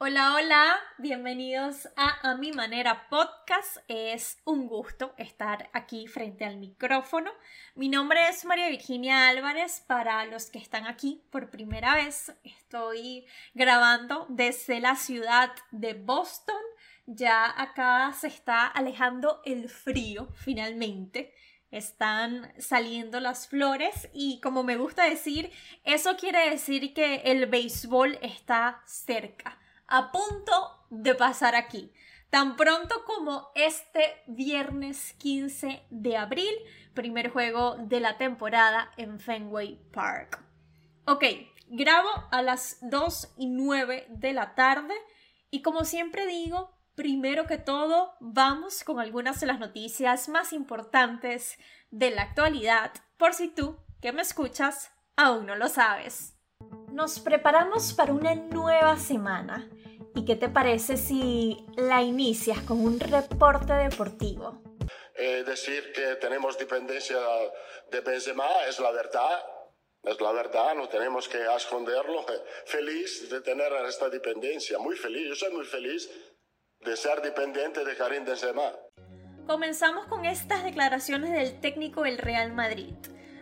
Hola, hola, bienvenidos a A Mi Manera Podcast. Es un gusto estar aquí frente al micrófono. Mi nombre es María Virginia Álvarez. Para los que están aquí por primera vez, estoy grabando desde la ciudad de Boston. Ya acá se está alejando el frío finalmente están saliendo las flores y como me gusta decir, eso quiere decir que el béisbol está cerca a punto de pasar aquí. Tan pronto como este viernes 15 de abril, primer juego de la temporada en Fenway Park. Ok, grabo a las 2 y 9 de la tarde y como siempre digo, primero que todo, vamos con algunas de las noticias más importantes de la actualidad, por si tú, que me escuchas, aún no lo sabes. Nos preparamos para una nueva semana ¿Y qué te parece si la inicias con un reporte deportivo? Eh, decir que tenemos dependencia de Benzema es la verdad. Es la verdad, no tenemos que esconderlo. Feliz de tener esta dependencia, muy feliz. Yo soy muy feliz de ser dependiente de Karim Benzema. Comenzamos con estas declaraciones del técnico del Real Madrid.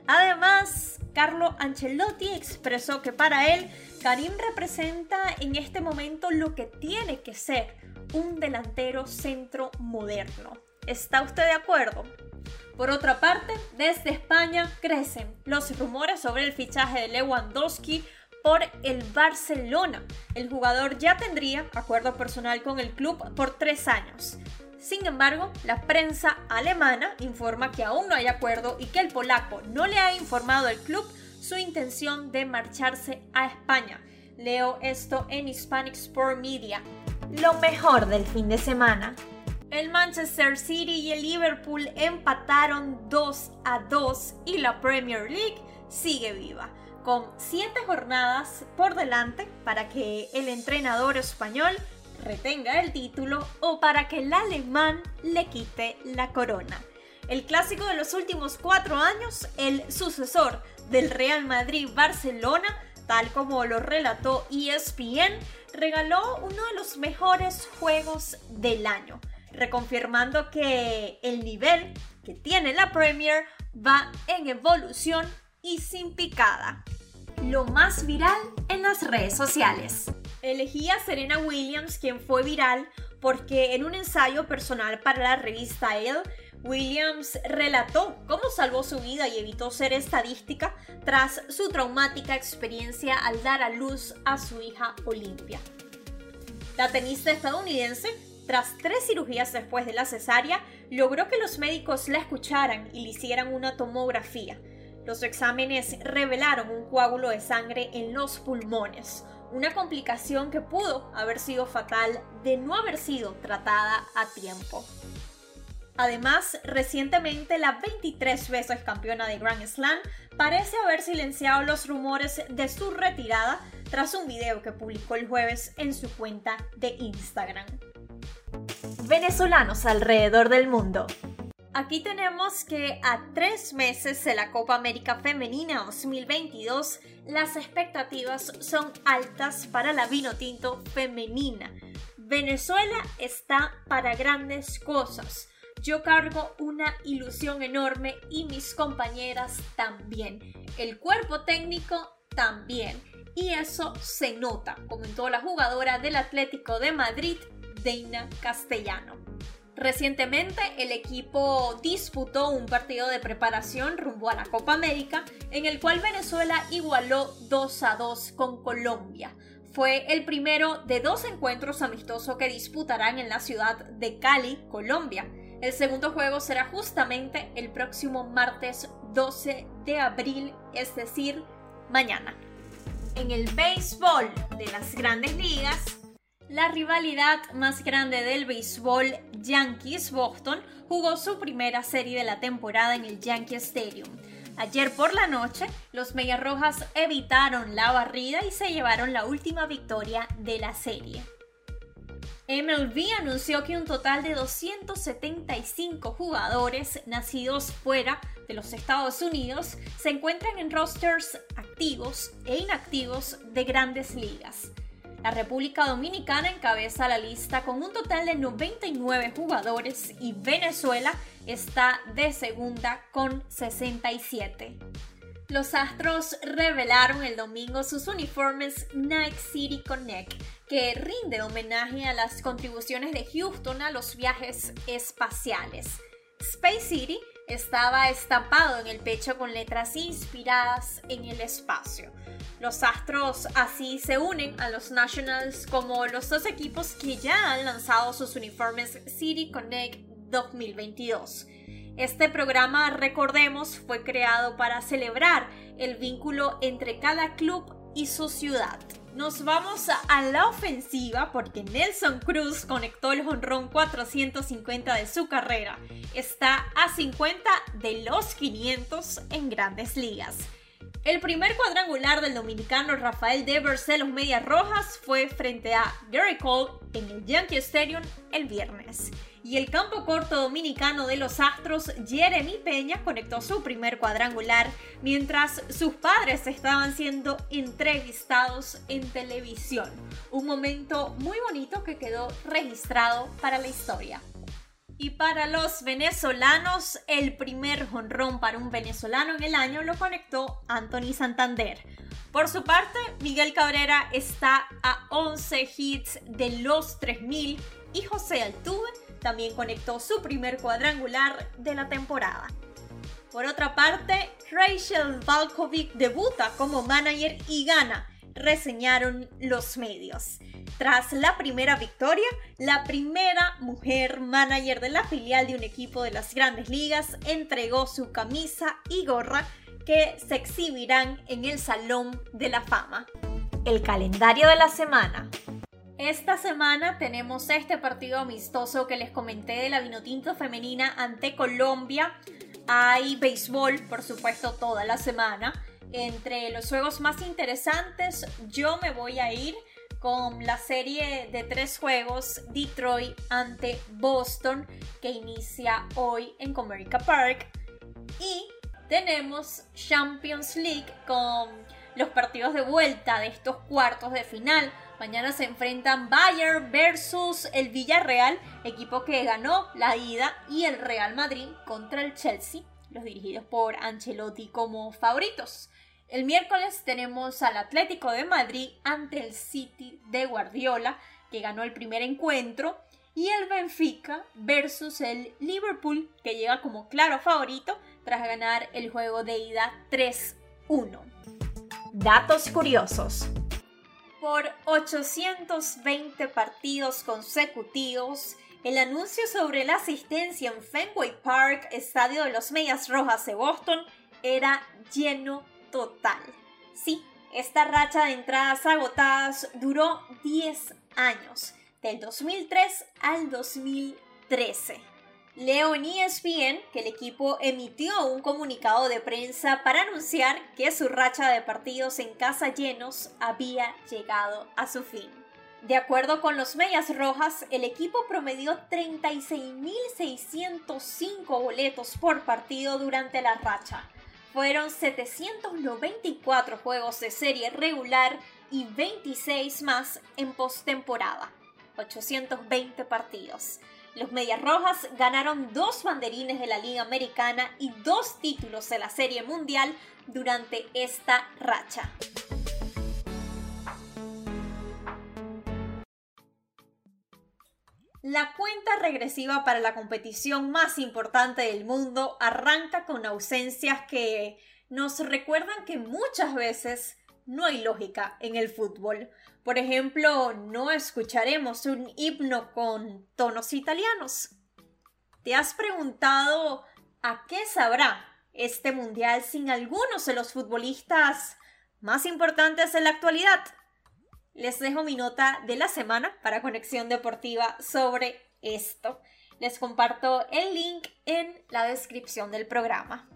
Además, Carlo Ancelotti expresó que para él Karim representa en este momento lo que tiene que ser un delantero centro moderno. ¿Está usted de acuerdo? Por otra parte, desde España crecen los rumores sobre el fichaje de Lewandowski por el Barcelona. El jugador ya tendría acuerdo personal con el club por tres años. Sin embargo, la prensa alemana informa que aún no hay acuerdo y que el polaco no le ha informado al club su intención de marcharse a España. Leo esto en Hispanic Sport Media. Lo mejor del fin de semana. El Manchester City y el Liverpool empataron 2 a 2 y la Premier League sigue viva, con 7 jornadas por delante para que el entrenador español retenga el título o para que el alemán le quite la corona. El clásico de los últimos cuatro años, el sucesor del Real Madrid-Barcelona, tal como lo relató ESPN, regaló uno de los mejores juegos del año, reconfirmando que el nivel que tiene la Premier va en evolución y sin picada. Lo más viral en las redes sociales. Elegí a Serena Williams, quien fue viral porque en un ensayo personal para la revista Elle, Williams relató cómo salvó su vida y evitó ser estadística tras su traumática experiencia al dar a luz a su hija Olimpia. La tenista estadounidense, tras tres cirugías después de la cesárea, logró que los médicos la escucharan y le hicieran una tomografía. Los exámenes revelaron un coágulo de sangre en los pulmones, una complicación que pudo haber sido fatal de no haber sido tratada a tiempo. Además, recientemente la 23 veces campeona de Grand Slam parece haber silenciado los rumores de su retirada tras un video que publicó el jueves en su cuenta de Instagram. Venezolanos alrededor del mundo. Aquí tenemos que a tres meses de la Copa América Femenina 2022, las expectativas son altas para la vino tinto femenina. Venezuela está para grandes cosas. Yo cargo una ilusión enorme y mis compañeras también. El cuerpo técnico también. Y eso se nota, comentó la jugadora del Atlético de Madrid, Deina Castellano. Recientemente el equipo disputó un partido de preparación rumbo a la Copa América en el cual Venezuela igualó 2 a 2 con Colombia. Fue el primero de dos encuentros amistosos que disputarán en la ciudad de Cali, Colombia. El segundo juego será justamente el próximo martes 12 de abril, es decir, mañana. En el béisbol de las grandes ligas, la rivalidad más grande del béisbol Yankees Boston jugó su primera serie de la temporada en el Yankee Stadium. Ayer por la noche, los Medias Rojas evitaron la barrida y se llevaron la última victoria de la serie. MLB anunció que un total de 275 jugadores nacidos fuera de los Estados Unidos se encuentran en rosters activos e inactivos de grandes ligas. La República Dominicana encabeza la lista con un total de 99 jugadores y Venezuela está de segunda con 67. Los Astros revelaron el domingo sus uniformes Night City Connect, que rinde homenaje a las contribuciones de Houston a los viajes espaciales. Space City estaba estampado en el pecho con letras inspiradas en el espacio. Los Astros así se unen a los Nationals como los dos equipos que ya han lanzado sus uniformes City Connect 2022. Este programa, recordemos, fue creado para celebrar el vínculo entre cada club y su ciudad. Nos vamos a la ofensiva porque Nelson Cruz conectó el jonrón 450 de su carrera. Está a 50 de los 500 en grandes ligas. El primer cuadrangular del dominicano Rafael Devers de los Medias Rojas fue frente a Gary Cole en el Yankee Stadium el viernes y el campo corto dominicano de los Astros, Jeremy Peña, conectó su primer cuadrangular mientras sus padres estaban siendo entrevistados en televisión. Un momento muy bonito que quedó registrado para la historia. Y para los venezolanos, el primer jonrón para un venezolano en el año lo conectó Anthony Santander. Por su parte, Miguel Cabrera está a 11 hits de los 3000 y José Altuve también conectó su primer cuadrangular de la temporada. Por otra parte, Rachel Valkovic debuta como manager y gana, reseñaron los medios. Tras la primera victoria, la primera mujer manager de la filial de un equipo de las grandes ligas entregó su camisa y gorra que se exhibirán en el Salón de la Fama. El calendario de la semana. Esta semana tenemos este partido amistoso que les comenté de la Vinotinto femenina ante Colombia. Hay béisbol, por supuesto, toda la semana. Entre los juegos más interesantes, yo me voy a ir con la serie de tres juegos Detroit ante Boston que inicia hoy en Comerica Park. Y tenemos Champions League con los partidos de vuelta de estos cuartos de final. Mañana se enfrentan Bayern versus el Villarreal, equipo que ganó la ida, y el Real Madrid contra el Chelsea, los dirigidos por Ancelotti como favoritos. El miércoles tenemos al Atlético de Madrid ante el City de Guardiola, que ganó el primer encuentro, y el Benfica versus el Liverpool, que llega como claro favorito tras ganar el juego de ida 3-1. Datos curiosos. Por 820 partidos consecutivos, el anuncio sobre la asistencia en Fenway Park, estadio de los Medias Rojas de Boston, era lleno total. Sí, esta racha de entradas agotadas duró 10 años, del 2003 al 2013. Leo en ESPN que el equipo emitió un comunicado de prensa para anunciar que su racha de partidos en casa llenos había llegado a su fin. De acuerdo con los Medias Rojas, el equipo promedió 36.605 boletos por partido durante la racha. Fueron 794 juegos de serie regular y 26 más en postemporada. 820 partidos. Los Medias Rojas ganaron dos banderines de la Liga Americana y dos títulos de la Serie Mundial durante esta racha. La cuenta regresiva para la competición más importante del mundo arranca con ausencias que nos recuerdan que muchas veces no hay lógica en el fútbol. Por ejemplo, no escucharemos un himno con tonos italianos. ¿Te has preguntado a qué sabrá este mundial sin algunos de los futbolistas más importantes en la actualidad? Les dejo mi nota de la semana para Conexión Deportiva sobre esto. Les comparto el link en la descripción del programa.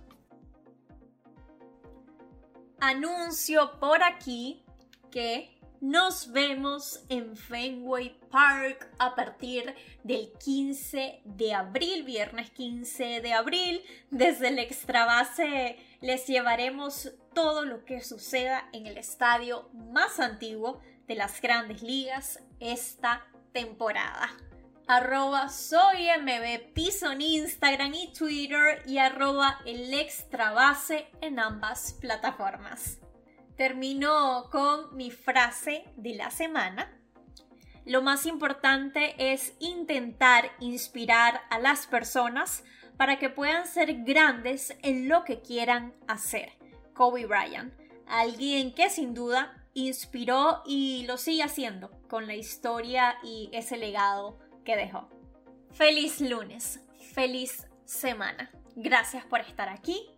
Anuncio por aquí que nos vemos en Fenway Park a partir del 15 de abril, viernes 15 de abril. Desde el extra base les llevaremos todo lo que suceda en el estadio más antiguo de las grandes ligas esta temporada. Arroba soy MB Piso en Instagram y Twitter y arroba el extra base en ambas plataformas termino con mi frase de la semana. Lo más importante es intentar inspirar a las personas para que puedan ser grandes en lo que quieran hacer. Kobe Bryant, alguien que sin duda inspiró y lo sigue haciendo con la historia y ese legado que dejó. Feliz lunes, feliz semana. Gracias por estar aquí